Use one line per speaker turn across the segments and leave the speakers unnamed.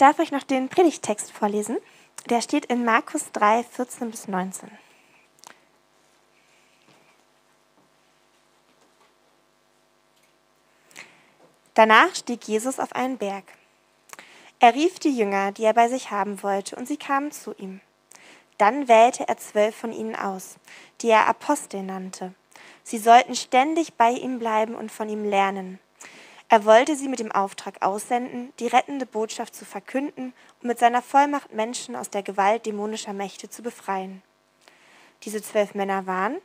Darf euch noch den Predigtext vorlesen. Der steht in Markus 3, 14 bis 19. Danach stieg Jesus auf einen Berg. Er rief die Jünger, die er bei sich haben wollte, und sie kamen zu ihm. Dann wählte er zwölf von ihnen aus, die er Apostel nannte. Sie sollten ständig bei ihm bleiben und von ihm lernen. Er wollte sie mit dem Auftrag aussenden, die rettende Botschaft zu verkünden und mit seiner Vollmacht Menschen aus der Gewalt dämonischer Mächte zu befreien. Diese zwölf Männer waren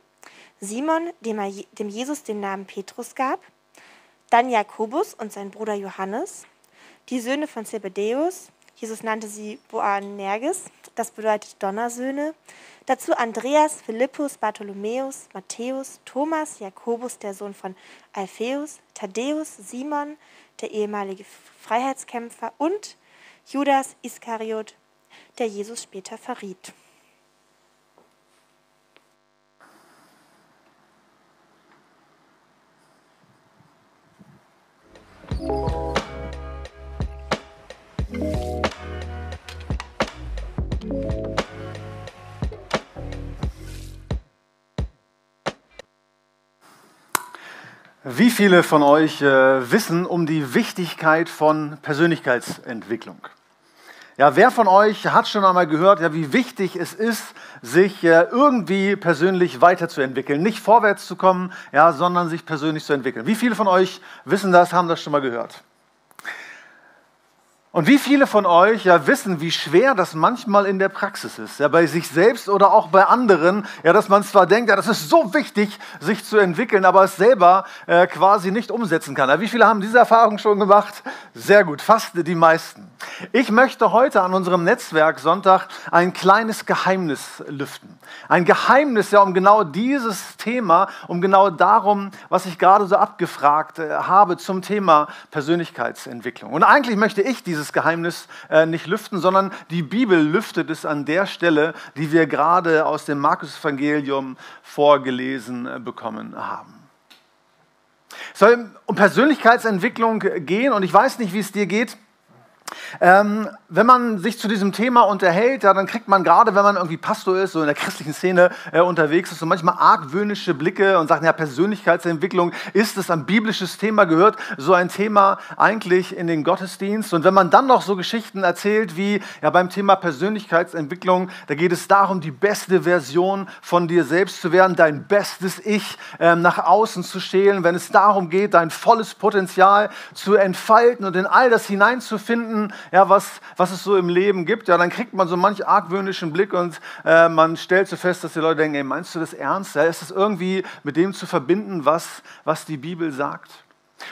Simon, dem, er, dem Jesus den Namen Petrus gab, dann Jakobus und sein Bruder Johannes, die Söhne von Zebedäus, Jesus nannte sie Boanerges, das bedeutet Donnersöhne, Dazu Andreas, Philippus, Bartholomäus, Matthäus, Thomas, Jakobus, der Sohn von Alpheus, Thaddäus, Simon, der ehemalige Freiheitskämpfer und Judas Iskariot, der Jesus später verriet.
Wie viele von euch äh, wissen um die Wichtigkeit von Persönlichkeitsentwicklung? Ja, wer von euch hat schon einmal gehört, ja, wie wichtig es ist, sich äh, irgendwie persönlich weiterzuentwickeln, nicht vorwärts zu kommen, ja, sondern sich persönlich zu entwickeln? Wie viele von euch wissen das, haben das schon mal gehört? Und wie viele von euch ja wissen, wie schwer das manchmal in der Praxis ist, ja, bei sich selbst oder auch bei anderen, ja, dass man zwar denkt, ja, das ist so wichtig, sich zu entwickeln, aber es selber äh, quasi nicht umsetzen kann. Ja, wie viele haben diese Erfahrung schon gemacht? Sehr gut, fast die meisten. Ich möchte heute an unserem Netzwerk Sonntag ein kleines Geheimnis lüften. Ein Geheimnis ja um genau dieses Thema, um genau darum, was ich gerade so abgefragt äh, habe zum Thema Persönlichkeitsentwicklung. Und eigentlich möchte ich dieses dieses Geheimnis äh, nicht lüften, sondern die Bibel lüftet es an der Stelle, die wir gerade aus dem Markus-Evangelium vorgelesen äh, bekommen haben. Es soll um Persönlichkeitsentwicklung gehen und ich weiß nicht, wie es dir geht. Ähm, wenn man sich zu diesem Thema unterhält, ja, dann kriegt man gerade, wenn man irgendwie Pastor ist, so in der christlichen Szene äh, unterwegs ist, so manchmal argwöhnische Blicke und sagt, ja, Persönlichkeitsentwicklung ist es ein biblisches Thema, gehört so ein Thema eigentlich in den Gottesdienst. Und wenn man dann noch so Geschichten erzählt wie ja, beim Thema Persönlichkeitsentwicklung, da geht es darum, die beste Version von dir selbst zu werden, dein bestes Ich ähm, nach außen zu schälen, wenn es darum geht, dein volles Potenzial zu entfalten und in all das hineinzufinden, ja, was, was es so im Leben gibt, ja, dann kriegt man so manch argwöhnischen Blick und äh, man stellt so fest, dass die Leute denken, ey, meinst du das ernst? Ja, ist das irgendwie mit dem zu verbinden, was, was die Bibel sagt?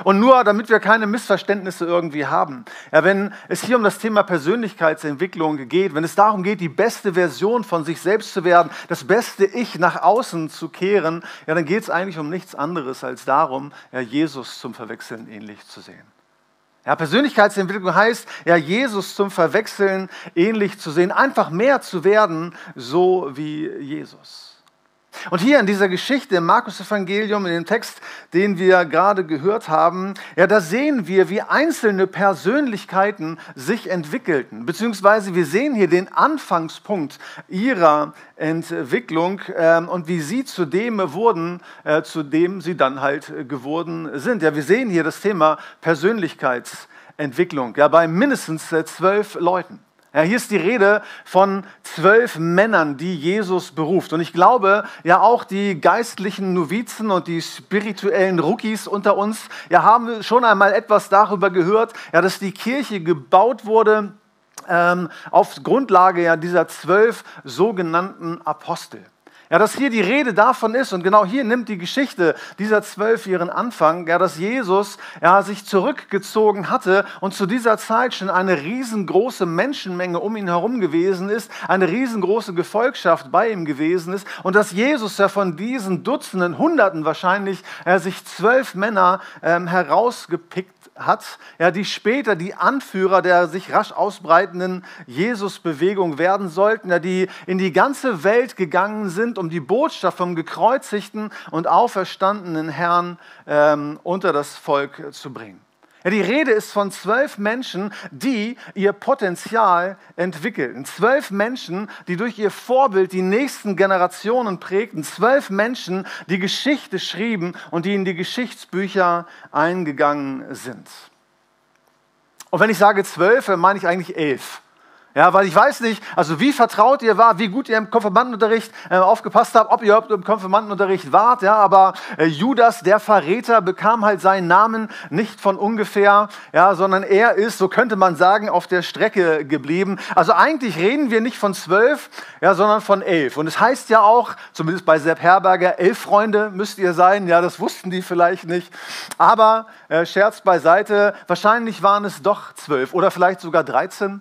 Und nur damit wir keine Missverständnisse irgendwie haben, ja, wenn es hier um das Thema Persönlichkeitsentwicklung geht, wenn es darum geht, die beste Version von sich selbst zu werden, das beste Ich nach außen zu kehren, ja, dann geht es eigentlich um nichts anderes als darum, ja, Jesus zum Verwechseln ähnlich zu sehen. Ja, Persönlichkeitsentwicklung heißt, ja, Jesus zum Verwechseln ähnlich zu sehen, einfach mehr zu werden, so wie Jesus. Und hier in dieser Geschichte im Markus-Evangelium, in dem Text, den wir gerade gehört haben, ja, da sehen wir, wie einzelne Persönlichkeiten sich entwickelten. Beziehungsweise wir sehen hier den Anfangspunkt ihrer Entwicklung ähm, und wie sie zu dem wurden, äh, zu dem sie dann halt geworden sind. Ja, wir sehen hier das Thema Persönlichkeitsentwicklung, ja, bei mindestens äh, zwölf Leuten. Ja, hier ist die Rede von zwölf Männern, die Jesus beruft. Und ich glaube, ja auch die geistlichen Novizen und die spirituellen Rookies unter uns, ja haben schon einmal etwas darüber gehört, ja, dass die Kirche gebaut wurde ähm, auf Grundlage ja, dieser zwölf sogenannten Apostel. Ja, dass hier die Rede davon ist, und genau hier nimmt die Geschichte dieser zwölf ihren Anfang, ja, dass Jesus ja, sich zurückgezogen hatte und zu dieser Zeit schon eine riesengroße Menschenmenge um ihn herum gewesen ist, eine riesengroße Gefolgschaft bei ihm gewesen ist und dass Jesus ja von diesen Dutzenden, Hunderten wahrscheinlich, er sich zwölf Männer ähm, herausgepickt hat, ja, die später die Anführer der sich rasch ausbreitenden Jesus-Bewegung werden sollten, ja, die in die ganze Welt gegangen sind, um die Botschaft vom gekreuzigten und auferstandenen Herrn ähm, unter das Volk zu bringen. Ja, die Rede ist von zwölf Menschen, die ihr Potenzial entwickelten. Zwölf Menschen, die durch ihr Vorbild die nächsten Generationen prägten. Zwölf Menschen, die Geschichte schrieben und die in die Geschichtsbücher eingegangen sind. Und wenn ich sage zwölf, meine ich eigentlich elf. Ja, weil ich weiß nicht, also wie vertraut ihr war, wie gut ihr im Konfirmandenunterricht äh, aufgepasst habt, ob ihr überhaupt im Konfirmandenunterricht wart, ja, aber äh, Judas, der Verräter, bekam halt seinen Namen nicht von ungefähr, ja, sondern er ist, so könnte man sagen, auf der Strecke geblieben. Also eigentlich reden wir nicht von zwölf, ja, sondern von elf. Und es heißt ja auch, zumindest bei Sepp Herberger, elf Freunde müsst ihr sein, ja, das wussten die vielleicht nicht. Aber äh, Scherz beiseite, wahrscheinlich waren es doch zwölf oder vielleicht sogar dreizehn.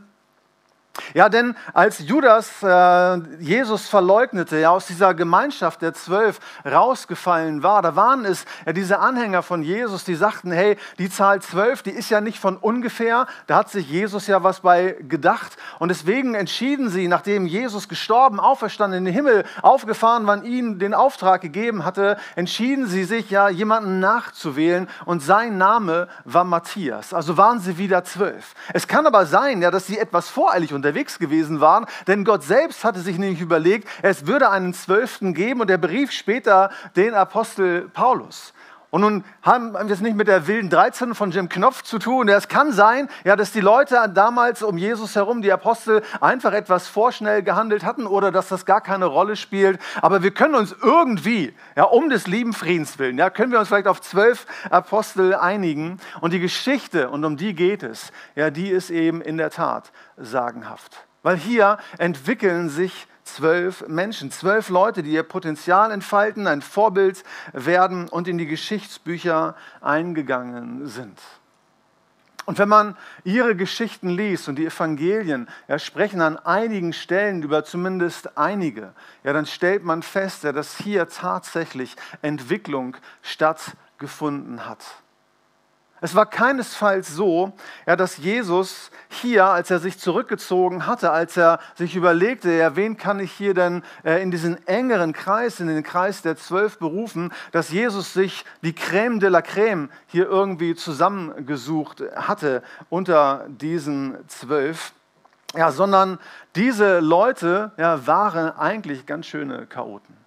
Ja, denn als Judas äh, Jesus verleugnete, ja aus dieser Gemeinschaft der Zwölf rausgefallen war, da waren es ja diese Anhänger von Jesus, die sagten, hey, die Zahl zwölf, die ist ja nicht von ungefähr, da hat sich Jesus ja was bei gedacht. Und deswegen entschieden sie, nachdem Jesus gestorben, auferstanden, in den Himmel aufgefahren, wann ihnen den Auftrag gegeben hatte, entschieden sie sich ja, jemanden nachzuwählen und sein Name war Matthias. Also waren sie wieder zwölf. Es kann aber sein, ja, dass sie etwas voreilig und unterwegs gewesen waren, denn Gott selbst hatte sich nämlich überlegt, es würde einen Zwölften geben und er berief später den Apostel Paulus. Und nun haben wir es nicht mit der wilden 13 von Jim Knopf zu tun. Es kann sein, ja, dass die Leute damals um Jesus herum, die Apostel, einfach etwas vorschnell gehandelt hatten oder dass das gar keine Rolle spielt. Aber wir können uns irgendwie, ja, um des lieben Friedens willen, ja, können wir uns vielleicht auf zwölf Apostel einigen. Und die Geschichte, und um die geht es, ja, die ist eben in der Tat sagenhaft. Weil hier entwickeln sich zwölf Menschen, zwölf Leute, die ihr Potenzial entfalten, ein Vorbild werden und in die Geschichtsbücher eingegangen sind. Und wenn man ihre Geschichten liest und die Evangelien ja, sprechen an einigen Stellen über zumindest einige, ja, dann stellt man fest, ja, dass hier tatsächlich Entwicklung stattgefunden hat. Es war keinesfalls so, ja, dass Jesus hier, als er sich zurückgezogen hatte, als er sich überlegte, ja, wen kann ich hier denn äh, in diesen engeren Kreis, in den Kreis der zwölf berufen, dass Jesus sich die Crème de la Crème hier irgendwie zusammengesucht hatte unter diesen zwölf. Ja, sondern diese Leute ja, waren eigentlich ganz schöne Chaoten.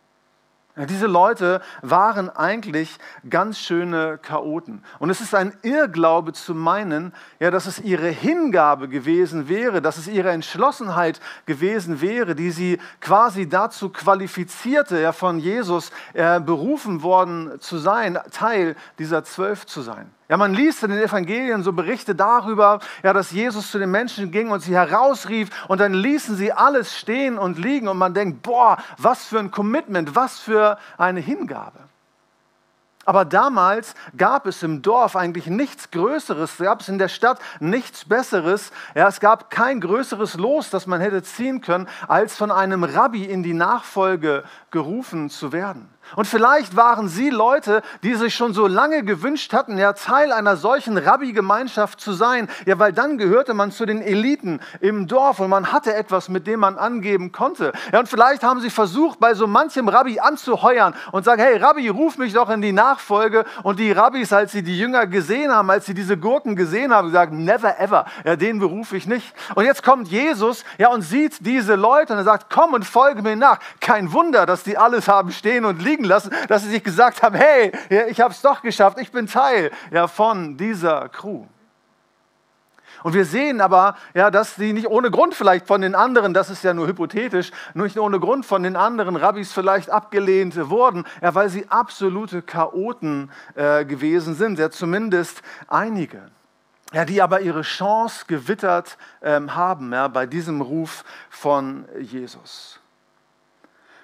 Diese Leute waren eigentlich ganz schöne Chaoten. Und es ist ein Irrglaube zu meinen, ja, dass es ihre Hingabe gewesen wäre, dass es ihre Entschlossenheit gewesen wäre, die sie quasi dazu qualifizierte, ja, von Jesus äh, berufen worden zu sein, Teil dieser Zwölf zu sein. Ja, man liest in den Evangelien so Berichte darüber, ja, dass Jesus zu den Menschen ging und sie herausrief und dann ließen sie alles stehen und liegen und man denkt, boah, was für ein Commitment, was für eine Hingabe. Aber damals gab es im Dorf eigentlich nichts Größeres, gab es in der Stadt nichts Besseres. Ja, es gab kein größeres Los, das man hätte ziehen können, als von einem Rabbi in die Nachfolge gerufen zu werden. Und vielleicht waren sie Leute, die sich schon so lange gewünscht hatten, ja, Teil einer solchen Rabbi-Gemeinschaft zu sein. Ja, weil dann gehörte man zu den Eliten im Dorf und man hatte etwas, mit dem man angeben konnte. Ja, und vielleicht haben sie versucht, bei so manchem Rabbi anzuheuern und sagen, hey Rabbi, ruf mich doch in die Nachfolge. Und die Rabbis, als sie die Jünger gesehen haben, als sie diese Gurken gesehen haben, sagen, never ever, ja, den berufe ich nicht. Und jetzt kommt Jesus, ja, und sieht diese Leute und er sagt, komm und folge mir nach. Kein Wunder, dass die alles haben stehen und liegen lassen, dass sie sich gesagt haben, hey, ich habe es doch geschafft, ich bin Teil ja, von dieser Crew. Und wir sehen aber, ja, dass sie nicht ohne Grund vielleicht von den anderen, das ist ja nur hypothetisch, nicht ohne Grund von den anderen Rabbis vielleicht abgelehnt wurden, ja, weil sie absolute Chaoten äh, gewesen sind, ja, zumindest einige. Ja, die aber ihre Chance gewittert ähm, haben ja, bei diesem Ruf von Jesus.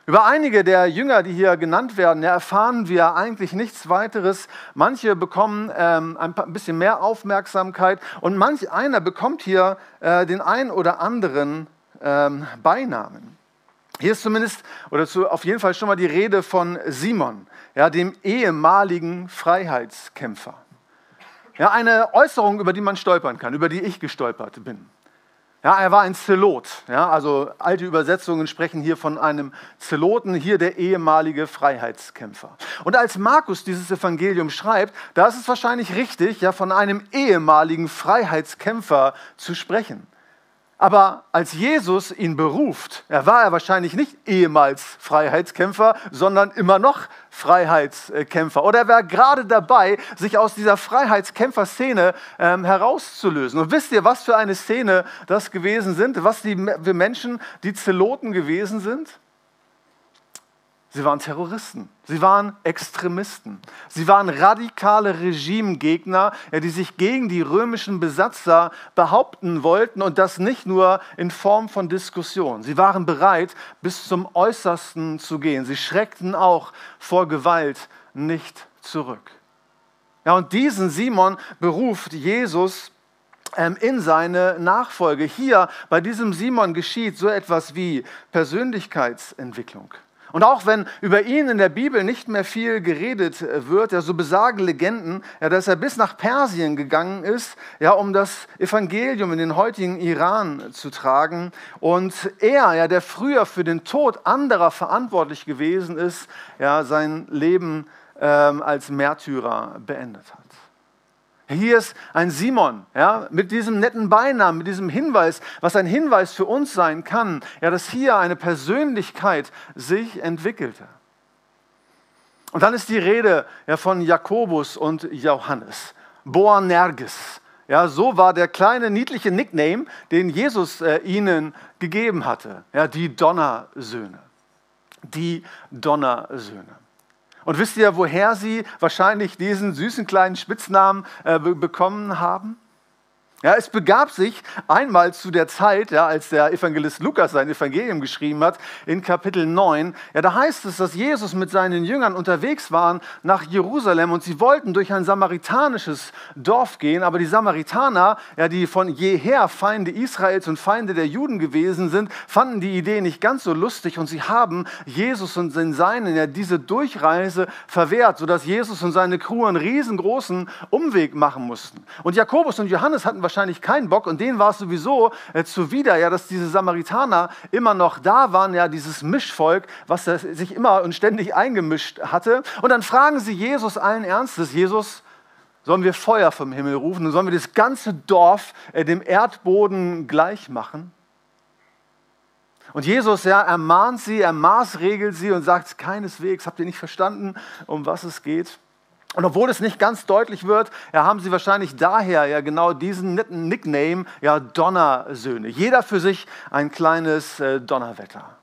Über einige der Jünger, die hier genannt werden, erfahren wir eigentlich nichts weiteres. Manche bekommen ähm, ein bisschen mehr Aufmerksamkeit und manch einer bekommt hier äh, den ein oder anderen ähm, Beinamen. Hier ist zumindest oder zu, auf jeden Fall schon mal die Rede von Simon, ja, dem ehemaligen Freiheitskämpfer. Ja, eine Äußerung, über die man stolpern kann, über die ich gestolpert bin. Ja, er war ein Zelot. Ja, also alte Übersetzungen sprechen hier von einem Zeloten, hier der ehemalige Freiheitskämpfer. Und als Markus dieses Evangelium schreibt, da ist es wahrscheinlich richtig, ja, von einem ehemaligen Freiheitskämpfer zu sprechen. Aber als Jesus ihn beruft, er war er wahrscheinlich nicht ehemals Freiheitskämpfer, sondern immer noch Freiheitskämpfer. Oder er war gerade dabei, sich aus dieser Freiheitskämpfer-Szene ähm, herauszulösen. Und wisst ihr, was für eine Szene das gewesen sind? Was die für Menschen, die Zeloten gewesen sind? Sie waren Terroristen, sie waren Extremisten, sie waren radikale Regimegegner, die sich gegen die römischen Besatzer behaupten wollten und das nicht nur in Form von Diskussion. Sie waren bereit, bis zum Äußersten zu gehen. Sie schreckten auch vor Gewalt nicht zurück. Ja, und diesen Simon beruft Jesus ähm, in seine Nachfolge. Hier bei diesem Simon geschieht so etwas wie Persönlichkeitsentwicklung. Und auch wenn über ihn in der Bibel nicht mehr viel geredet äh, wird, ja, so besagen Legenden, ja, dass er bis nach Persien gegangen ist, ja, um das Evangelium in den heutigen Iran zu tragen. Und er, ja, der früher für den Tod anderer verantwortlich gewesen ist, ja, sein Leben ähm, als Märtyrer beendet hat. Hier ist ein Simon, ja, mit diesem netten Beinamen, mit diesem Hinweis, was ein Hinweis für uns sein kann, ja, dass hier eine Persönlichkeit sich entwickelte. Und dann ist die Rede ja, von Jakobus und Johannes. Boanerges. Ja, so war der kleine niedliche Nickname, den Jesus äh, ihnen gegeben hatte. Ja, die Donnersöhne. Die Donnersöhne. Und wisst ihr, woher sie wahrscheinlich diesen süßen kleinen Spitznamen äh, bekommen haben? Ja, es begab sich einmal zu der Zeit, ja, als der Evangelist Lukas sein Evangelium geschrieben hat, in Kapitel 9. Ja, da heißt es, dass Jesus mit seinen Jüngern unterwegs waren nach Jerusalem und sie wollten durch ein samaritanisches Dorf gehen, aber die Samaritaner, ja, die von jeher Feinde Israels und Feinde der Juden gewesen sind, fanden die Idee nicht ganz so lustig und sie haben Jesus und den Seinen ja diese Durchreise verwehrt, sodass Jesus und seine Crew einen riesengroßen Umweg machen mussten. Und Jakobus und Johannes hatten wahrscheinlich wahrscheinlich keinen Bock und denen war es sowieso äh, zuwider, ja, dass diese Samaritaner immer noch da waren, ja, dieses Mischvolk, was sich immer und ständig eingemischt hatte. Und dann fragen sie Jesus allen Ernstes, Jesus, sollen wir Feuer vom Himmel rufen und sollen wir das ganze Dorf äh, dem Erdboden gleich machen? Und Jesus, ja, ermahnt sie, er maßregelt sie und sagt, keineswegs, habt ihr nicht verstanden, um was es geht? Und obwohl es nicht ganz deutlich wird, ja, haben sie wahrscheinlich daher ja genau diesen netten Nickname, ja, Donnersöhne. Jeder für sich ein kleines äh, Donnerwetter.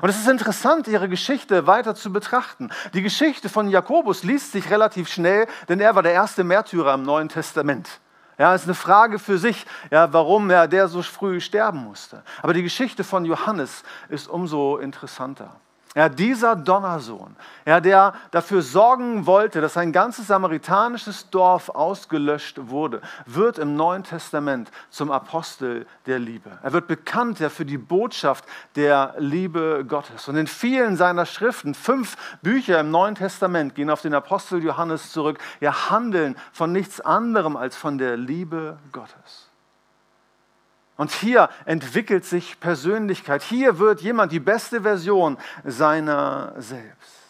Und es ist interessant, ihre Geschichte weiter zu betrachten. Die Geschichte von Jakobus liest sich relativ schnell, denn er war der erste Märtyrer im Neuen Testament. Ja, es ist eine Frage für sich, ja, warum ja, der so früh sterben musste. Aber die Geschichte von Johannes ist umso interessanter. Ja, dieser Donnersohn, ja, der dafür sorgen wollte, dass ein ganzes samaritanisches Dorf ausgelöscht wurde, wird im Neuen Testament zum Apostel der Liebe. Er wird bekannt ja, für die Botschaft der Liebe Gottes. Und in vielen seiner Schriften, fünf Bücher im Neuen Testament, gehen auf den Apostel Johannes zurück, ja, handeln von nichts anderem als von der Liebe Gottes. Und hier entwickelt sich Persönlichkeit. Hier wird jemand die beste Version seiner selbst.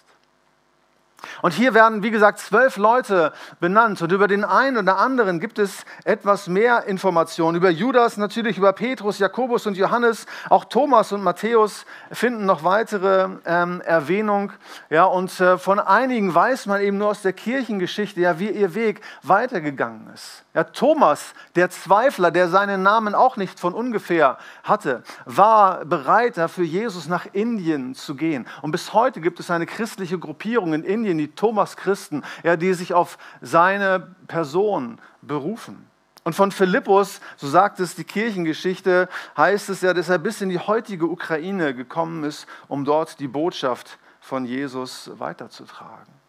Und hier werden, wie gesagt, zwölf Leute benannt. Und über den einen oder anderen gibt es etwas mehr Informationen. Über Judas natürlich, über Petrus, Jakobus und Johannes. Auch Thomas und Matthäus finden noch weitere ähm, Erwähnung. Ja, und äh, von einigen weiß man eben nur aus der Kirchengeschichte, ja, wie ihr Weg weitergegangen ist. Ja, Thomas, der Zweifler, der seinen Namen auch nicht von ungefähr hatte, war bereit, für Jesus nach Indien zu gehen. Und bis heute gibt es eine christliche Gruppierung in Indien, die Thomas-Christen, ja, die sich auf seine Person berufen. Und von Philippus, so sagt es die Kirchengeschichte, heißt es ja, dass er bis in die heutige Ukraine gekommen ist, um dort die Botschaft von Jesus weiterzutragen.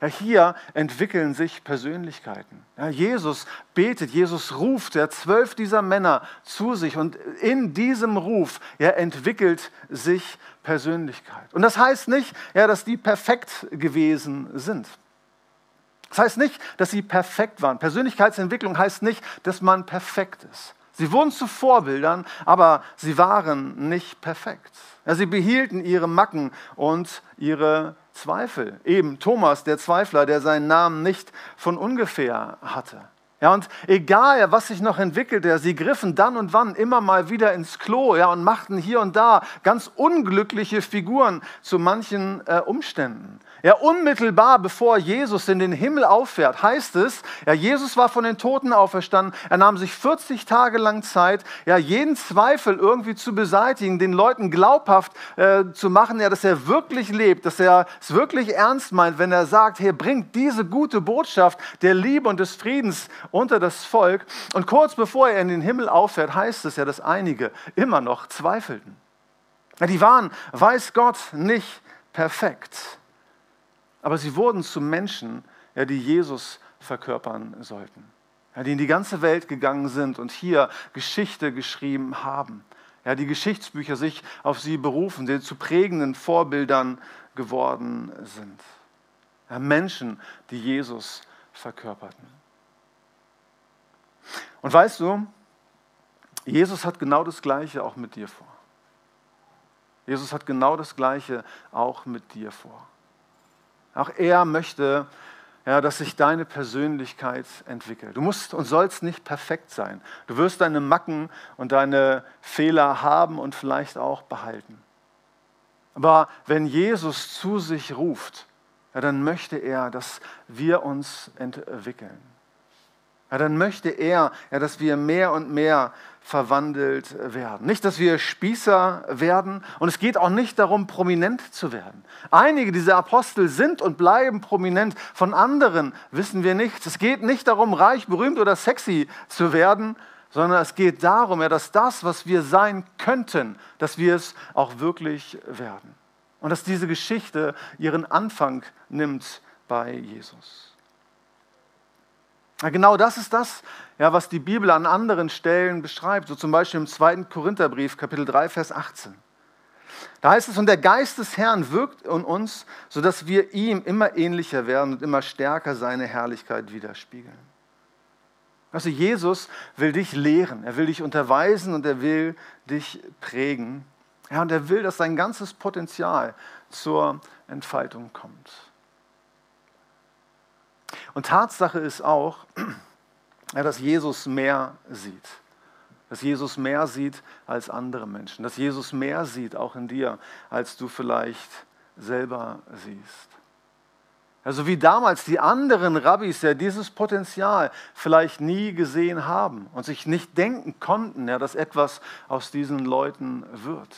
Ja, hier entwickeln sich Persönlichkeiten. Ja, Jesus betet, Jesus ruft ja, zwölf dieser Männer zu sich und in diesem Ruf ja, entwickelt sich Persönlichkeit. Und das heißt nicht, ja, dass die perfekt gewesen sind. Das heißt nicht, dass sie perfekt waren. Persönlichkeitsentwicklung heißt nicht, dass man perfekt ist. Sie wurden zu Vorbildern, aber sie waren nicht perfekt. Ja, sie behielten ihre Macken und ihre Zweifel. Eben Thomas, der Zweifler, der seinen Namen nicht von ungefähr hatte. Ja, und egal, was sich noch entwickelte, sie griffen dann und wann immer mal wieder ins Klo ja, und machten hier und da ganz unglückliche Figuren zu manchen äh, Umständen. Ja, unmittelbar bevor Jesus in den Himmel auffährt, heißt es, ja, Jesus war von den Toten auferstanden. Er nahm sich 40 Tage lang Zeit, ja, jeden Zweifel irgendwie zu beseitigen, den Leuten glaubhaft äh, zu machen, ja, dass er wirklich lebt, dass er es wirklich ernst meint, wenn er sagt, hey, bringt diese gute Botschaft der Liebe und des Friedens unter das Volk. Und kurz bevor er in den Himmel auffährt, heißt es ja, dass einige immer noch zweifelten. Die waren, weiß Gott, nicht perfekt. Aber sie wurden zu Menschen, ja, die Jesus verkörpern sollten. Ja, die in die ganze Welt gegangen sind und hier Geschichte geschrieben haben. Ja, die Geschichtsbücher sich auf sie berufen, die zu prägenden Vorbildern geworden sind. Ja, Menschen, die Jesus verkörperten. Und weißt du, Jesus hat genau das Gleiche auch mit dir vor. Jesus hat genau das Gleiche auch mit dir vor. Auch er möchte, ja, dass sich deine Persönlichkeit entwickelt. Du musst und sollst nicht perfekt sein. Du wirst deine Macken und deine Fehler haben und vielleicht auch behalten. Aber wenn Jesus zu sich ruft, ja, dann möchte er, dass wir uns entwickeln. Ja, dann möchte er, ja, dass wir mehr und mehr verwandelt werden. Nicht, dass wir Spießer werden und es geht auch nicht darum, prominent zu werden. Einige dieser Apostel sind und bleiben prominent, von anderen wissen wir nichts. Es geht nicht darum, reich, berühmt oder sexy zu werden, sondern es geht darum, ja, dass das, was wir sein könnten, dass wir es auch wirklich werden. Und dass diese Geschichte ihren Anfang nimmt bei Jesus. Genau das ist das, ja, was die Bibel an anderen Stellen beschreibt, so zum Beispiel im 2. Korintherbrief, Kapitel 3, Vers 18. Da heißt es, und der Geist des Herrn wirkt in uns, sodass wir ihm immer ähnlicher werden und immer stärker seine Herrlichkeit widerspiegeln. Also Jesus will dich lehren, er will dich unterweisen und er will dich prägen. Ja, und er will, dass dein ganzes Potenzial zur Entfaltung kommt. Und Tatsache ist auch, dass Jesus mehr sieht. Dass Jesus mehr sieht als andere Menschen. Dass Jesus mehr sieht, auch in dir, als du vielleicht selber siehst. Also wie damals die anderen Rabbis ja dieses Potenzial vielleicht nie gesehen haben und sich nicht denken konnten, ja, dass etwas aus diesen Leuten wird.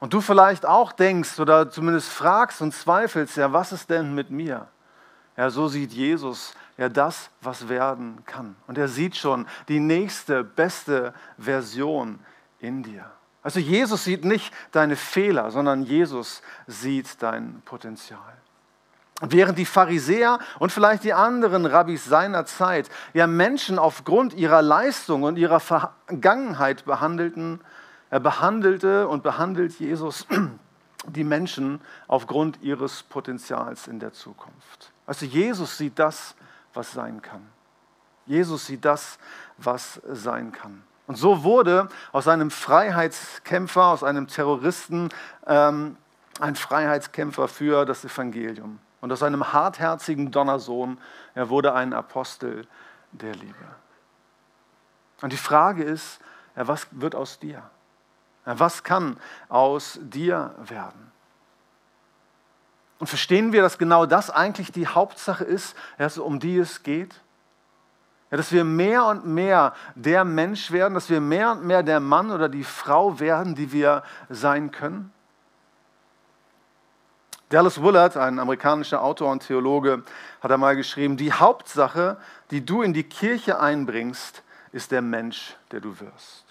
Und du vielleicht auch denkst oder zumindest fragst und zweifelst, ja, was ist denn mit mir? Ja, so sieht Jesus ja das, was werden kann. Und er sieht schon die nächste, beste Version in dir. Also Jesus sieht nicht deine Fehler, sondern Jesus sieht dein Potenzial. Während die Pharisäer und vielleicht die anderen Rabbis seiner Zeit ja Menschen aufgrund ihrer Leistung und ihrer Vergangenheit behandelten, er behandelte und behandelt Jesus die Menschen aufgrund ihres Potenzials in der Zukunft. Also Jesus sieht das, was sein kann. Jesus sieht das, was sein kann. Und so wurde aus einem Freiheitskämpfer, aus einem Terroristen ähm, ein Freiheitskämpfer für das Evangelium. Und aus einem hartherzigen Donnersohn er wurde ein Apostel der Liebe. Und die Frage ist, was wird aus dir? Was kann aus dir werden? Und verstehen wir, dass genau das eigentlich die Hauptsache ist, um die es geht? Ja, dass wir mehr und mehr der Mensch werden, dass wir mehr und mehr der Mann oder die Frau werden, die wir sein können? Dallas Willard, ein amerikanischer Autor und Theologe, hat einmal geschrieben, die Hauptsache, die du in die Kirche einbringst, ist der Mensch, der du wirst.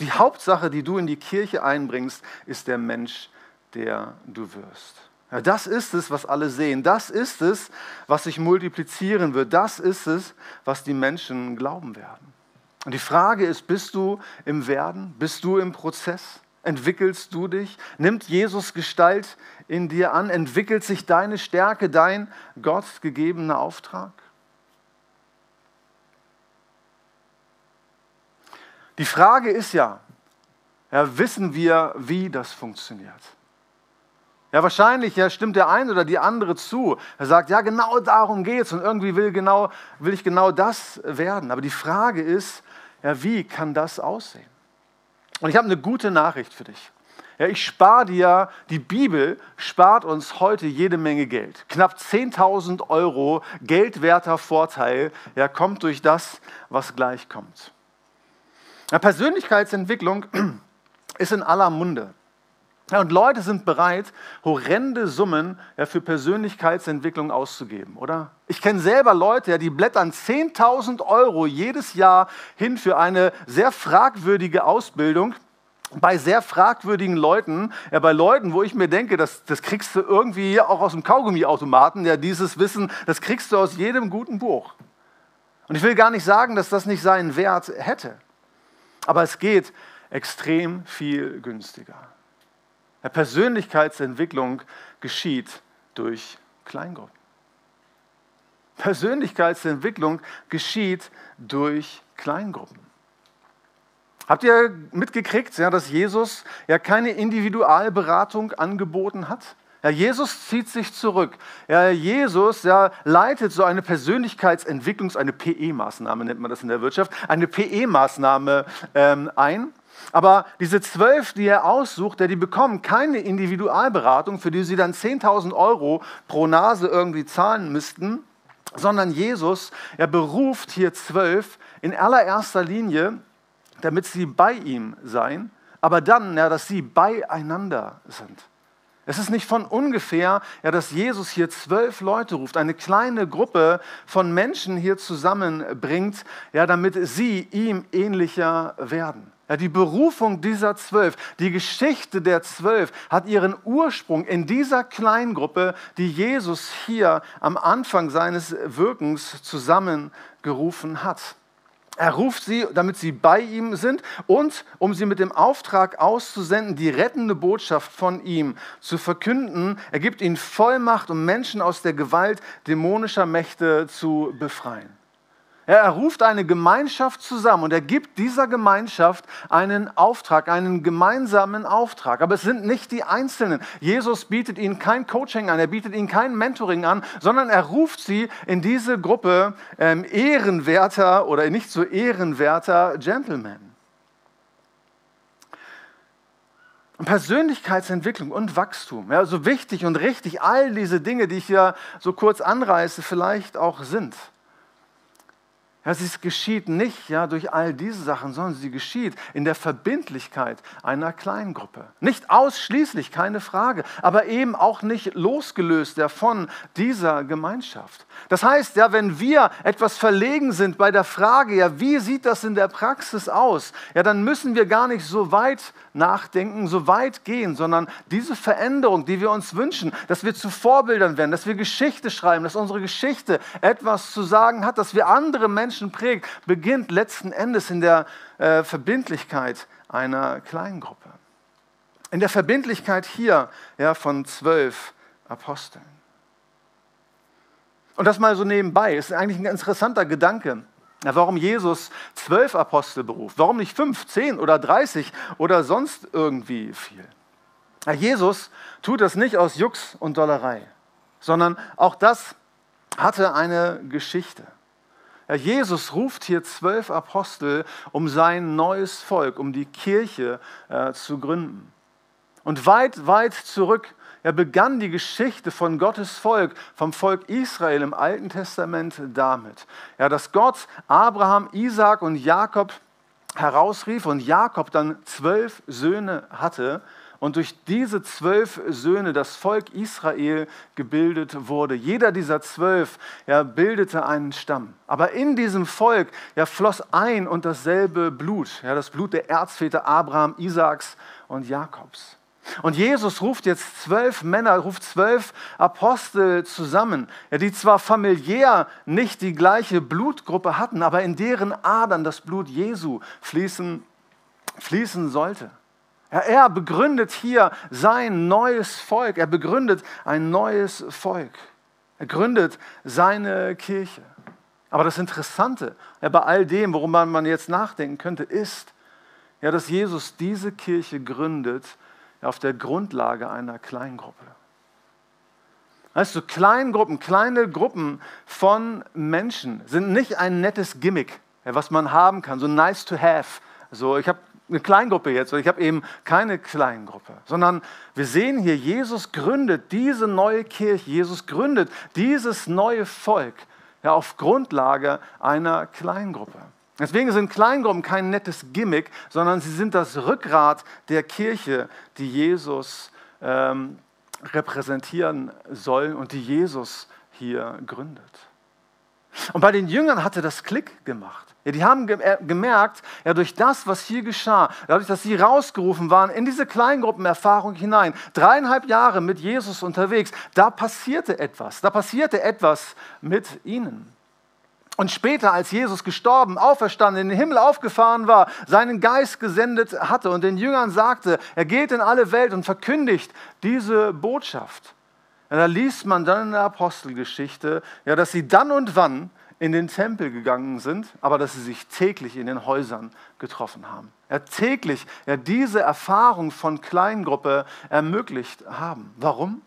Die Hauptsache, die du in die Kirche einbringst, ist der Mensch, der du wirst. Das ist es, was alle sehen. Das ist es, was sich multiplizieren wird. Das ist es, was die Menschen glauben werden. Und die Frage ist, bist du im Werden? Bist du im Prozess? Entwickelst du dich? Nimmt Jesus Gestalt in dir an? Entwickelt sich deine Stärke, dein Gott gegebener Auftrag? Die Frage ist ja, ja, wissen wir, wie das funktioniert? Ja, wahrscheinlich ja, stimmt der eine oder die andere zu. Er sagt, ja, genau darum geht es und irgendwie will, genau, will ich genau das werden. Aber die Frage ist, ja, wie kann das aussehen? Und ich habe eine gute Nachricht für dich. Ja, ich spare dir, die Bibel spart uns heute jede Menge Geld. Knapp 10.000 Euro geldwerter Vorteil ja, kommt durch das, was gleich kommt. Ja, Persönlichkeitsentwicklung ist in aller Munde. Ja, und Leute sind bereit, horrende Summen ja, für Persönlichkeitsentwicklung auszugeben, oder? Ich kenne selber Leute, ja, die blättern 10.000 Euro jedes Jahr hin für eine sehr fragwürdige Ausbildung bei sehr fragwürdigen Leuten, ja, bei Leuten, wo ich mir denke, das, das kriegst du irgendwie auch aus dem Kaugummiautomaten, ja, dieses Wissen, das kriegst du aus jedem guten Buch. Und ich will gar nicht sagen, dass das nicht seinen Wert hätte, aber es geht extrem viel günstiger. Persönlichkeitsentwicklung geschieht durch Kleingruppen. Persönlichkeitsentwicklung geschieht durch Kleingruppen. Habt ihr mitgekriegt, ja, dass Jesus ja keine Individualberatung angeboten hat? Ja, Jesus zieht sich zurück. Ja, Jesus ja, leitet so eine Persönlichkeitsentwicklungs-, eine PE-Maßnahme nennt man das in der Wirtschaft, eine PE-Maßnahme ähm, ein. Aber diese zwölf, die er aussucht, die bekommen keine Individualberatung, für die sie dann 10.000 Euro pro Nase irgendwie zahlen müssten, sondern Jesus, er beruft hier zwölf in allererster Linie, damit sie bei ihm seien, aber dann, ja, dass sie beieinander sind. Es ist nicht von ungefähr, ja, dass Jesus hier zwölf Leute ruft, eine kleine Gruppe von Menschen hier zusammenbringt, ja, damit sie ihm ähnlicher werden. Ja, die Berufung dieser zwölf, die Geschichte der zwölf hat ihren Ursprung in dieser Kleingruppe, die Jesus hier am Anfang seines Wirkens zusammengerufen hat. Er ruft sie, damit sie bei ihm sind und um sie mit dem Auftrag auszusenden, die rettende Botschaft von ihm zu verkünden. Er gibt ihnen Vollmacht, um Menschen aus der Gewalt dämonischer Mächte zu befreien. Er ruft eine Gemeinschaft zusammen und er gibt dieser Gemeinschaft einen Auftrag, einen gemeinsamen Auftrag. Aber es sind nicht die Einzelnen. Jesus bietet ihnen kein Coaching an, er bietet ihnen kein Mentoring an, sondern er ruft sie in diese Gruppe ähm, ehrenwerter oder nicht so ehrenwerter Gentlemen. Persönlichkeitsentwicklung und Wachstum, ja, so wichtig und richtig all diese Dinge, die ich hier so kurz anreiße, vielleicht auch sind. Ja, sie geschieht nicht ja, durch all diese Sachen, sondern sie geschieht in der Verbindlichkeit einer Kleingruppe. Nicht ausschließlich, keine Frage, aber eben auch nicht losgelöst davon dieser Gemeinschaft. Das heißt, ja, wenn wir etwas verlegen sind bei der Frage, ja, wie sieht das in der Praxis aus, ja, dann müssen wir gar nicht so weit nachdenken, so weit gehen, sondern diese Veränderung, die wir uns wünschen, dass wir zu Vorbildern werden, dass wir Geschichte schreiben, dass unsere Geschichte etwas zu sagen hat, dass wir andere Menschen Menschen prägt, beginnt letzten Endes in der äh, Verbindlichkeit einer kleinen Gruppe. In der Verbindlichkeit hier ja, von zwölf Aposteln. Und das mal so nebenbei, ist eigentlich ein interessanter Gedanke. Warum Jesus zwölf Apostel beruft. Warum nicht fünf, zehn oder dreißig oder sonst irgendwie viel? Jesus tut das nicht aus Jux und Dollerei, sondern auch das hatte eine Geschichte. Jesus ruft hier zwölf Apostel, um sein neues Volk, um die Kirche äh, zu gründen. Und weit, weit zurück ja, begann die Geschichte von Gottes Volk, vom Volk Israel im Alten Testament damit, ja, dass Gott Abraham, Isaac und Jakob herausrief und Jakob dann zwölf Söhne hatte und durch diese zwölf Söhne das Volk Israel gebildet wurde. Jeder dieser zwölf ja, bildete einen Stamm. Aber in diesem Volk ja, floss ein und dasselbe Blut, ja, das Blut der Erzväter Abraham, Isaaks und Jakobs. Und Jesus ruft jetzt zwölf Männer, ruft zwölf Apostel zusammen, die zwar familiär nicht die gleiche Blutgruppe hatten, aber in deren Adern das Blut Jesu fließen, fließen sollte. Ja, er begründet hier sein neues Volk, er begründet ein neues Volk, er gründet seine Kirche. Aber das Interessante ja, bei all dem, worum man jetzt nachdenken könnte, ist, ja, dass Jesus diese Kirche gründet, auf der Grundlage einer Kleingruppe. Weißt du, Kleingruppen, kleine Gruppen von Menschen sind nicht ein nettes Gimmick, was man haben kann, so nice to have. So, ich habe eine Kleingruppe jetzt ich habe eben keine Kleingruppe, sondern wir sehen hier, Jesus gründet diese neue Kirche, Jesus gründet dieses neue Volk ja, auf Grundlage einer Kleingruppe. Deswegen sind Kleingruppen kein nettes Gimmick, sondern sie sind das Rückgrat der Kirche, die Jesus ähm, repräsentieren soll und die Jesus hier gründet. Und bei den Jüngern hatte das Klick gemacht. Ja, die haben äh, gemerkt, ja, durch das, was hier geschah, dadurch, dass sie rausgerufen waren in diese Kleingruppenerfahrung hinein, dreieinhalb Jahre mit Jesus unterwegs, da passierte etwas. Da passierte etwas mit ihnen. Und später, als Jesus gestorben, auferstanden, in den Himmel aufgefahren war, seinen Geist gesendet hatte und den Jüngern sagte, er geht in alle Welt und verkündigt diese Botschaft. Ja, da liest man dann in der Apostelgeschichte, ja, dass sie dann und wann in den Tempel gegangen sind, aber dass sie sich täglich in den Häusern getroffen haben. Ja, täglich ja, diese Erfahrung von Kleingruppe ermöglicht haben. Warum?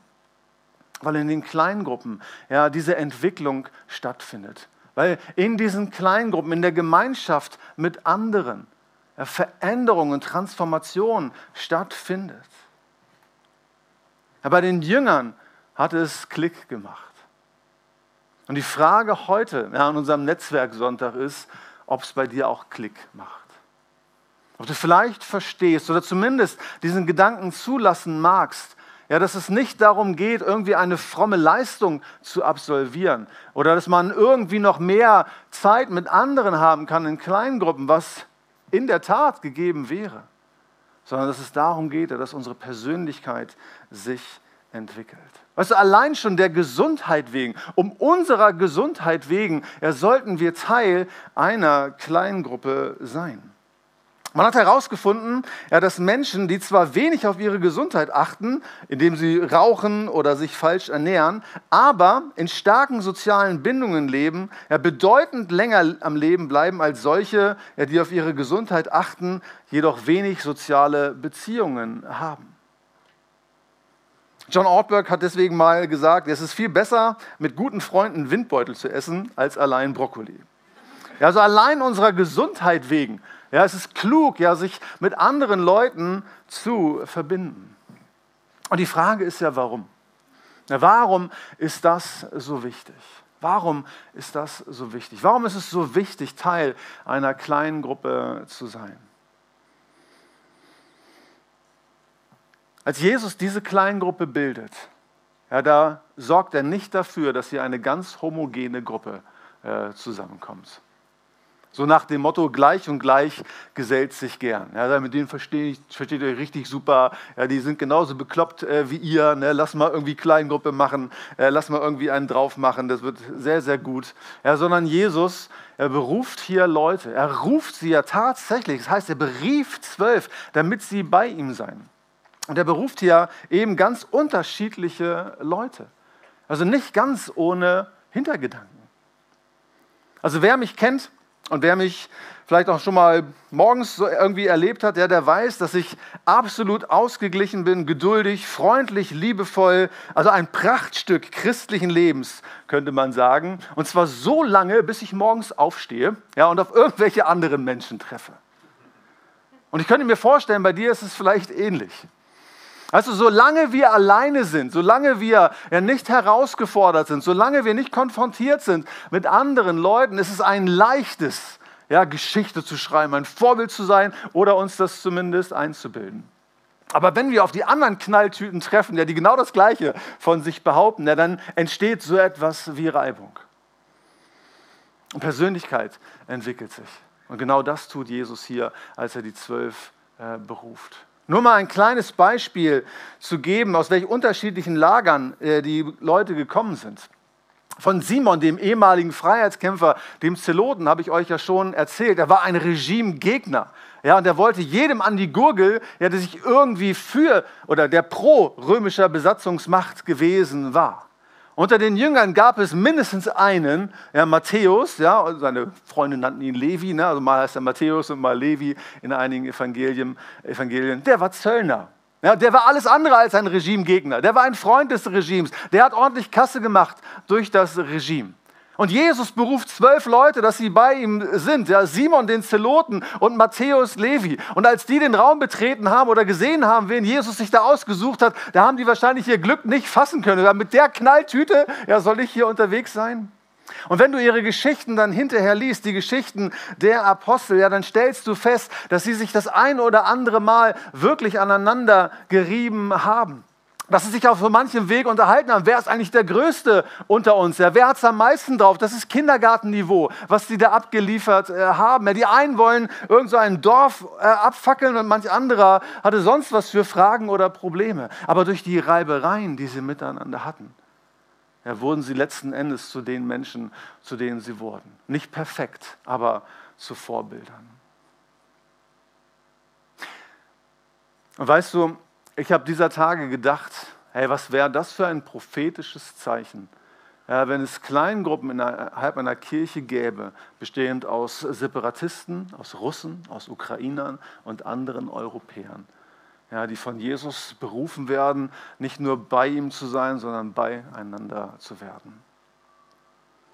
Weil in den Kleingruppen ja, diese Entwicklung stattfindet weil in diesen Kleingruppen, in der Gemeinschaft mit anderen Veränderung und Transformation stattfindet. Ja, bei den Jüngern hat es Klick gemacht. Und die Frage heute ja, an unserem Netzwerksonntag ist, ob es bei dir auch Klick macht. Ob du vielleicht verstehst oder zumindest diesen Gedanken zulassen magst, ja, dass es nicht darum geht, irgendwie eine fromme Leistung zu absolvieren oder dass man irgendwie noch mehr Zeit mit anderen haben kann in Kleingruppen, was in der Tat gegeben wäre, sondern dass es darum geht, dass unsere Persönlichkeit sich entwickelt. Weißt du, allein schon der Gesundheit wegen, um unserer Gesundheit wegen, ja, sollten wir Teil einer Kleingruppe sein. Man hat herausgefunden, ja, dass Menschen, die zwar wenig auf ihre Gesundheit achten, indem sie rauchen oder sich falsch ernähren, aber in starken sozialen Bindungen leben, ja, bedeutend länger am Leben bleiben als solche, ja, die auf ihre Gesundheit achten, jedoch wenig soziale Beziehungen haben. John Ortberg hat deswegen mal gesagt, es ist viel besser, mit guten Freunden Windbeutel zu essen, als allein Brokkoli. Ja, also allein unserer Gesundheit wegen ja, es ist klug, ja, sich mit anderen Leuten zu verbinden. Und die Frage ist ja, warum? Ja, warum ist das so wichtig? Warum ist das so wichtig? Warum ist es so wichtig, Teil einer kleinen Gruppe zu sein? Als Jesus diese Kleingruppe bildet, ja, da sorgt er nicht dafür, dass hier eine ganz homogene Gruppe äh, zusammenkommt. So nach dem Motto, gleich und gleich gesellt sich gern. Ja, mit denen verstehe ich, versteht ihr richtig super. Ja, die sind genauso bekloppt äh, wie ihr. Ne? Lass mal irgendwie Kleingruppe machen. Äh, lass mal irgendwie einen drauf machen. Das wird sehr, sehr gut. Ja, sondern Jesus, er beruft hier Leute. Er ruft sie ja tatsächlich. Das heißt, er berief zwölf, damit sie bei ihm seien. Und er beruft hier eben ganz unterschiedliche Leute. Also nicht ganz ohne Hintergedanken. Also wer mich kennt, und wer mich vielleicht auch schon mal morgens so irgendwie erlebt hat, der, der weiß, dass ich absolut ausgeglichen bin, geduldig, freundlich, liebevoll, also ein Prachtstück christlichen Lebens, könnte man sagen. Und zwar so lange, bis ich morgens aufstehe ja, und auf irgendwelche anderen Menschen treffe. Und ich könnte mir vorstellen, bei dir ist es vielleicht ähnlich. Also solange wir alleine sind, solange wir ja nicht herausgefordert sind, solange wir nicht konfrontiert sind mit anderen Leuten, ist es ein leichtes, ja, Geschichte zu schreiben, ein Vorbild zu sein oder uns das zumindest einzubilden. Aber wenn wir auf die anderen Knalltüten treffen, ja, die genau das Gleiche von sich behaupten, ja, dann entsteht so etwas wie Reibung. Und Persönlichkeit entwickelt sich. Und genau das tut Jesus hier, als er die zwölf äh, beruft. Nur mal ein kleines Beispiel zu geben, aus welchen unterschiedlichen Lagern äh, die Leute gekommen sind. Von Simon, dem ehemaligen Freiheitskämpfer, dem Zeloten, habe ich euch ja schon erzählt. Er war ein Regimegegner. Ja, und er wollte jedem an die Gurgel, ja, der sich irgendwie für oder der pro römischer Besatzungsmacht gewesen war. Unter den Jüngern gab es mindestens einen, ja, Matthäus, ja, seine Freunde nannten ihn Levi, ne, also mal heißt er Matthäus und mal Levi in einigen Evangelien, Evangelien. Der war Zöllner. Ja, der war alles andere als ein Regimegegner. Der war ein Freund des Regimes. Der hat ordentlich Kasse gemacht durch das Regime. Und Jesus beruft zwölf Leute, dass sie bei ihm sind. Ja, Simon den Zeloten und Matthäus Levi. Und als die den Raum betreten haben oder gesehen haben, wen Jesus sich da ausgesucht hat, da haben die wahrscheinlich ihr Glück nicht fassen können. Ja, mit der Knalltüte, ja, soll ich hier unterwegs sein? Und wenn du ihre Geschichten dann hinterher liest, die Geschichten der Apostel, ja, dann stellst du fest, dass sie sich das ein oder andere Mal wirklich aneinander gerieben haben dass sie sich auf so manchem Weg unterhalten haben. Wer ist eigentlich der Größte unter uns? Ja, wer hat es am meisten drauf? Das ist Kindergartenniveau, was sie da abgeliefert äh, haben. Ja, die einen wollen irgend so ein Dorf äh, abfackeln und manch anderer hatte sonst was für Fragen oder Probleme. Aber durch die Reibereien, die sie miteinander hatten, ja, wurden sie letzten Endes zu den Menschen, zu denen sie wurden. Nicht perfekt, aber zu Vorbildern. Und weißt du, ich habe dieser Tage gedacht, hey, was wäre das für ein prophetisches Zeichen, ja, wenn es Kleingruppen innerhalb einer Kirche gäbe, bestehend aus Separatisten, aus Russen, aus Ukrainern und anderen Europäern, ja, die von Jesus berufen werden, nicht nur bei ihm zu sein, sondern beieinander zu werden.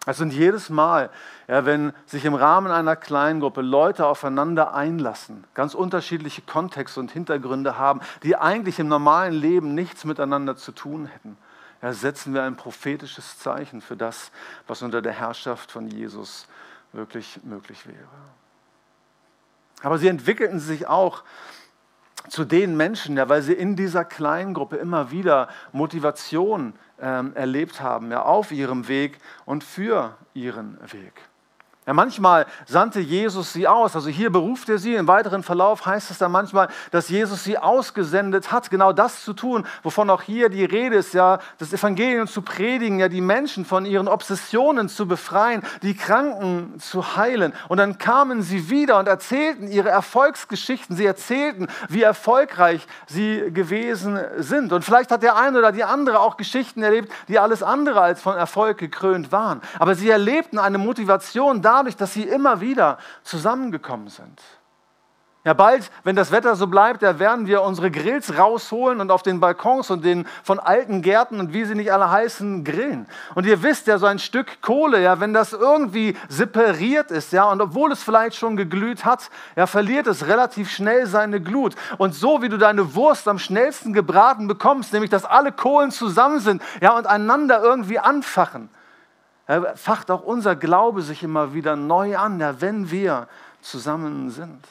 Also und jedes Mal, ja, wenn sich im Rahmen einer kleinen Gruppe Leute aufeinander einlassen, ganz unterschiedliche Kontexte und Hintergründe haben, die eigentlich im normalen Leben nichts miteinander zu tun hätten, ja, setzen wir ein prophetisches Zeichen für das, was unter der Herrschaft von Jesus wirklich möglich wäre. Aber sie entwickelten sich auch zu den Menschen, ja, weil sie in dieser kleinen Gruppe immer wieder Motivation erlebt haben, ja, auf ihrem Weg und für ihren Weg. Ja, manchmal sandte Jesus sie aus, also hier beruft er sie, im weiteren Verlauf heißt es dann manchmal, dass Jesus sie ausgesendet hat, genau das zu tun, wovon auch hier die Rede ist, ja, das Evangelium zu predigen, ja, die Menschen von ihren Obsessionen zu befreien, die Kranken zu heilen. Und dann kamen sie wieder und erzählten ihre Erfolgsgeschichten, sie erzählten, wie erfolgreich sie gewesen sind. Und vielleicht hat der eine oder die andere auch Geschichten erlebt, die alles andere als von Erfolg gekrönt waren. Aber sie erlebten eine Motivation da, dadurch, dass sie immer wieder zusammengekommen sind. Ja, bald, wenn das Wetter so bleibt, da werden wir unsere Grills rausholen und auf den Balkons und den von alten Gärten und wie sie nicht alle heißen, grillen. Und ihr wisst ja, so ein Stück Kohle, ja, wenn das irgendwie separiert ist, ja, und obwohl es vielleicht schon geglüht hat, ja, verliert es relativ schnell seine Glut. Und so wie du deine Wurst am schnellsten gebraten bekommst, nämlich dass alle Kohlen zusammen sind, ja, und einander irgendwie anfachen, facht auch unser Glaube sich immer wieder neu an, ja, wenn wir zusammen sind.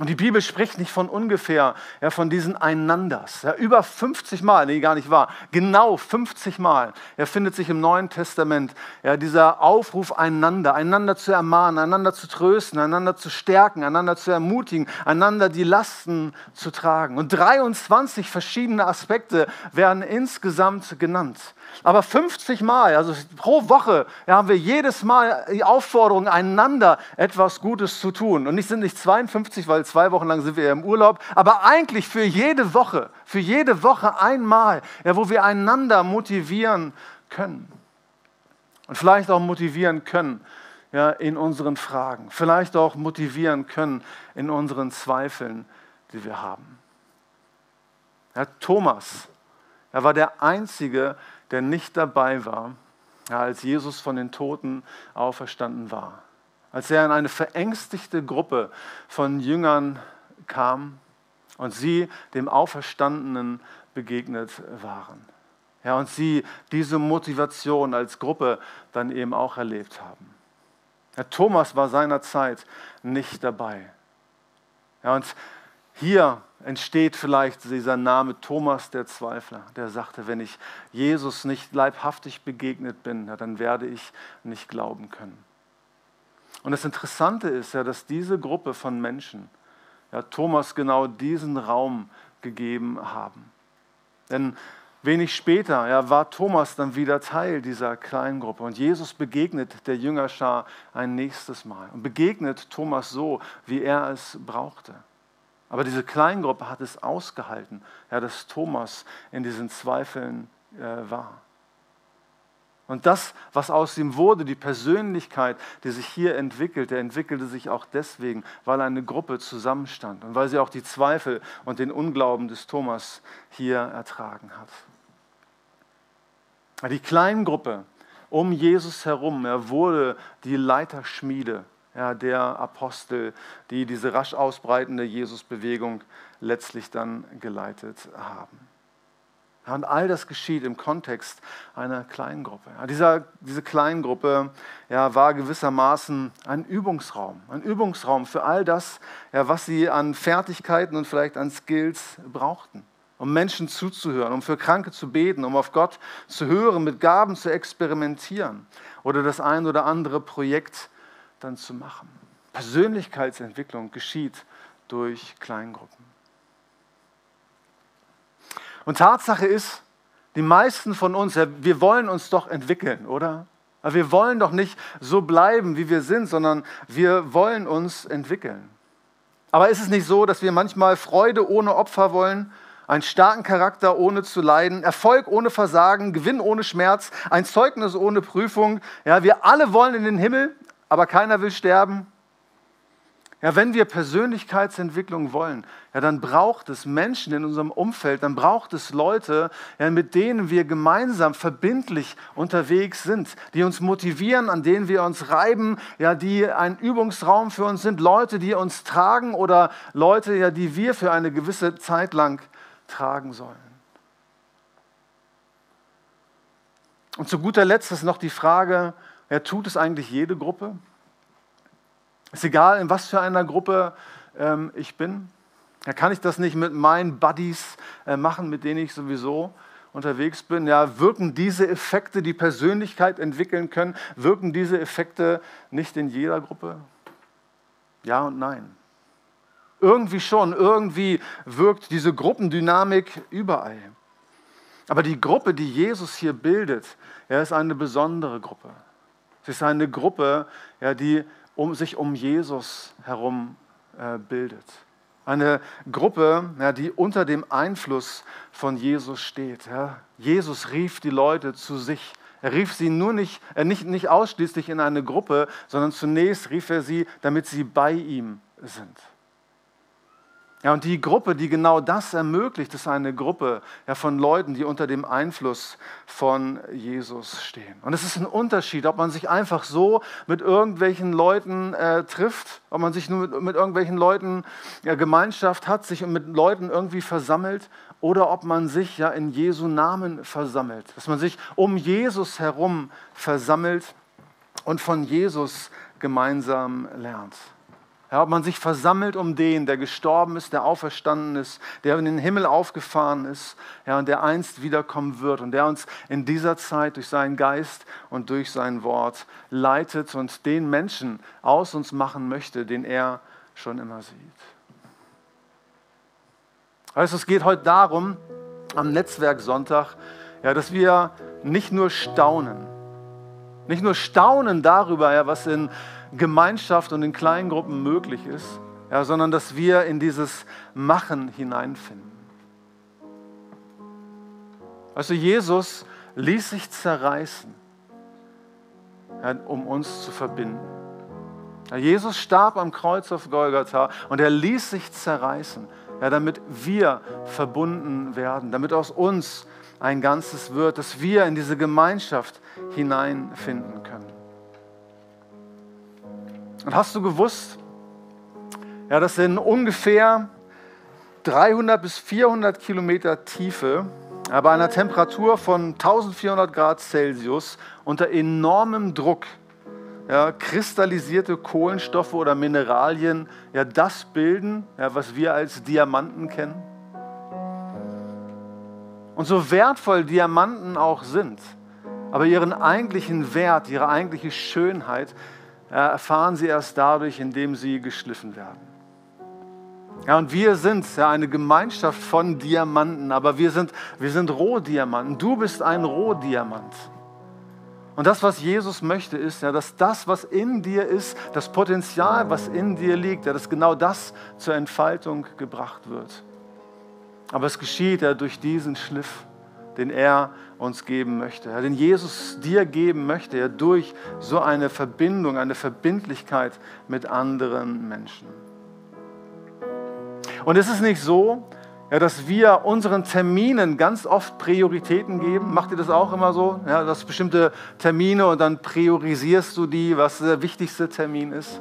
Und die Bibel spricht nicht von ungefähr, ja, von diesen Einanders. Ja, über 50 Mal, nee, gar nicht wahr, genau 50 Mal ja, findet sich im Neuen Testament ja, dieser Aufruf einander, einander zu ermahnen, einander zu trösten, einander zu stärken, einander zu ermutigen, einander die Lasten zu tragen. Und 23 verschiedene Aspekte werden insgesamt genannt. Aber 50 Mal, also pro Woche, ja, haben wir jedes Mal die Aufforderung, einander etwas Gutes zu tun. Und nicht sind nicht 52, weil zwei Wochen lang sind wir ja im Urlaub, aber eigentlich für jede Woche, für jede Woche einmal, ja, wo wir einander motivieren können. Und vielleicht auch motivieren können ja, in unseren Fragen. Vielleicht auch motivieren können in unseren Zweifeln, die wir haben. Ja, Thomas, er war der Einzige, der nicht dabei war, als Jesus von den Toten auferstanden war. Als er in eine verängstigte Gruppe von Jüngern kam und sie dem Auferstandenen begegnet waren. Ja, und sie diese Motivation als Gruppe dann eben auch erlebt haben. Ja, Thomas war seinerzeit nicht dabei. Ja, und hier entsteht vielleicht dieser Name Thomas der Zweifler, der sagte, wenn ich Jesus nicht leibhaftig begegnet bin, dann werde ich nicht glauben können. Und das Interessante ist ja, dass diese Gruppe von Menschen ja, Thomas genau diesen Raum gegeben haben. Denn wenig später ja, war Thomas dann wieder Teil dieser kleinen Gruppe und Jesus begegnet der Jüngerschar ein nächstes Mal und begegnet Thomas so, wie er es brauchte. Aber diese Kleingruppe hat es ausgehalten, ja, dass Thomas in diesen Zweifeln äh, war. Und das, was aus ihm wurde, die Persönlichkeit, die sich hier entwickelte, entwickelte sich auch deswegen, weil eine Gruppe zusammenstand und weil sie auch die Zweifel und den Unglauben des Thomas hier ertragen hat. Die Kleingruppe um Jesus herum er wurde die Leiterschmiede ja, der Apostel, die diese rasch ausbreitende Jesusbewegung letztlich dann geleitet haben. Und all das geschieht im Kontext einer Kleingruppe. Ja, dieser, diese Kleingruppe ja, war gewissermaßen ein Übungsraum, ein Übungsraum für all das, ja, was sie an Fertigkeiten und vielleicht an Skills brauchten um Menschen zuzuhören, um für Kranke zu beten, um auf Gott zu hören, mit Gaben zu experimentieren oder das ein oder andere Projekt dann zu machen. Persönlichkeitsentwicklung geschieht durch Kleingruppen. Und Tatsache ist, die meisten von uns, wir wollen uns doch entwickeln, oder? Wir wollen doch nicht so bleiben, wie wir sind, sondern wir wollen uns entwickeln. Aber ist es nicht so, dass wir manchmal Freude ohne Opfer wollen, einen starken Charakter ohne zu leiden, Erfolg ohne Versagen, Gewinn ohne Schmerz, ein Zeugnis ohne Prüfung? Ja, wir alle wollen in den Himmel, aber keiner will sterben. Ja, wenn wir Persönlichkeitsentwicklung wollen, ja, dann braucht es Menschen in unserem Umfeld, dann braucht es Leute, ja, mit denen wir gemeinsam verbindlich unterwegs sind, die uns motivieren, an denen wir uns reiben, ja, die ein Übungsraum für uns sind, Leute, die uns tragen oder Leute, ja, die wir für eine gewisse Zeit lang tragen sollen. Und zu guter Letzt ist noch die Frage, ja, tut es eigentlich jede Gruppe? Ist egal, in was für einer Gruppe ähm, ich bin. Ja, kann ich das nicht mit meinen Buddies äh, machen, mit denen ich sowieso unterwegs bin? Ja, wirken diese Effekte, die Persönlichkeit entwickeln können, wirken diese Effekte nicht in jeder Gruppe? Ja und nein. Irgendwie schon, irgendwie wirkt diese Gruppendynamik überall. Aber die Gruppe, die Jesus hier bildet, er ist eine besondere Gruppe. Es ist eine Gruppe, ja, die um, sich um Jesus herum äh, bildet. Eine Gruppe, ja, die unter dem Einfluss von Jesus steht. Ja. Jesus rief die Leute zu sich. Er rief sie nur nicht, äh, nicht, nicht ausschließlich in eine Gruppe, sondern zunächst rief er sie, damit sie bei ihm sind. Ja, und die Gruppe, die genau das ermöglicht, ist eine Gruppe ja, von Leuten, die unter dem Einfluss von Jesus stehen. Und es ist ein Unterschied, ob man sich einfach so mit irgendwelchen Leuten äh, trifft, ob man sich nur mit, mit irgendwelchen Leuten ja, Gemeinschaft hat, sich mit Leuten irgendwie versammelt oder ob man sich ja in Jesu Namen versammelt, dass man sich um Jesus herum versammelt und von Jesus gemeinsam lernt. Ja, ob man sich versammelt um den, der gestorben ist, der auferstanden ist, der in den Himmel aufgefahren ist ja, und der einst wiederkommen wird und der uns in dieser Zeit durch seinen Geist und durch sein Wort leitet und den Menschen aus uns machen möchte, den er schon immer sieht. Also es geht heute darum, am Netzwerksonntag, ja, dass wir nicht nur staunen, nicht nur staunen darüber, ja, was in Gemeinschaft und in kleinen Gruppen möglich ist, ja, sondern dass wir in dieses Machen hineinfinden. Also Jesus ließ sich zerreißen, ja, um uns zu verbinden. Ja, Jesus starb am Kreuz auf Golgatha und er ließ sich zerreißen, ja, damit wir verbunden werden, damit aus uns ein Ganzes wird, dass wir in diese Gemeinschaft hineinfinden können. Und hast du gewusst, ja, dass in ungefähr 300 bis 400 Kilometer Tiefe, bei einer Temperatur von 1400 Grad Celsius unter enormem Druck ja, kristallisierte Kohlenstoffe oder Mineralien ja das bilden, ja, was wir als Diamanten kennen? Und so wertvoll Diamanten auch sind, aber ihren eigentlichen Wert, ihre eigentliche Schönheit erfahren sie erst dadurch, indem sie geschliffen werden. Ja, und wir sind ja eine Gemeinschaft von Diamanten, aber wir sind, wir sind Rohdiamanten. Du bist ein Rohdiamant. Und das, was Jesus möchte, ist ja, dass das, was in dir ist, das Potenzial, was in dir liegt, ja, dass genau das zur Entfaltung gebracht wird. Aber es geschieht ja durch diesen Schliff, den er uns geben möchte, ja, den Jesus dir geben möchte, ja, durch so eine Verbindung, eine Verbindlichkeit mit anderen Menschen. Und es ist nicht so, ja, dass wir unseren Terminen ganz oft Prioritäten geben. Macht ihr das auch immer so? Ja, dass bestimmte Termine und dann priorisierst du die, was der wichtigste Termin ist.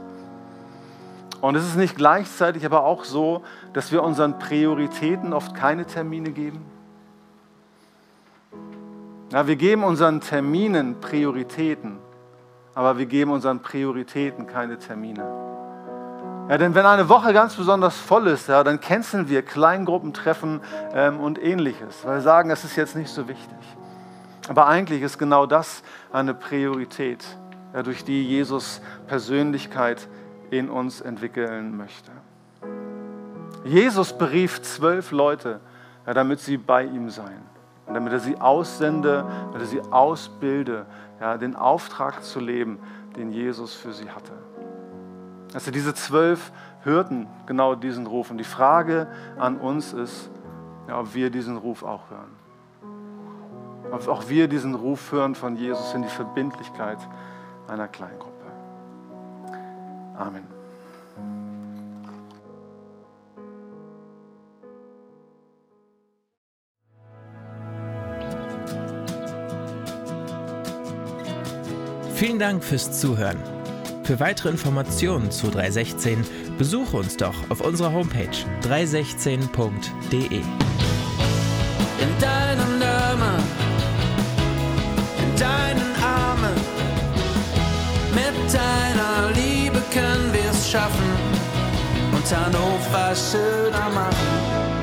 Und es ist nicht gleichzeitig aber auch so, dass wir unseren Prioritäten oft keine Termine geben. Ja, wir geben unseren Terminen Prioritäten, aber wir geben unseren Prioritäten keine Termine. Ja, denn wenn eine Woche ganz besonders voll ist, ja, dann canceln wir Kleingruppentreffen ähm, und ähnliches, weil wir sagen, das ist jetzt nicht so wichtig. Aber eigentlich ist genau das eine Priorität, ja, durch die Jesus Persönlichkeit in uns entwickeln möchte. Jesus berief zwölf Leute, ja, damit sie bei ihm seien. Und damit er sie aussende, damit er sie ausbilde, ja, den Auftrag zu leben, den Jesus für sie hatte. Also diese zwölf hörten genau diesen Ruf. Und die Frage an uns ist, ja, ob wir diesen Ruf auch hören. Ob auch wir diesen Ruf hören von Jesus in die Verbindlichkeit einer Kleingruppe. Amen.
Vielen Dank fürs Zuhören. Für weitere Informationen zu 316 besuche uns doch auf unserer Homepage 316.de.
In deinem Namen, in deinen Armen, mit deiner Liebe können wir es schaffen und Hannover schöner machen.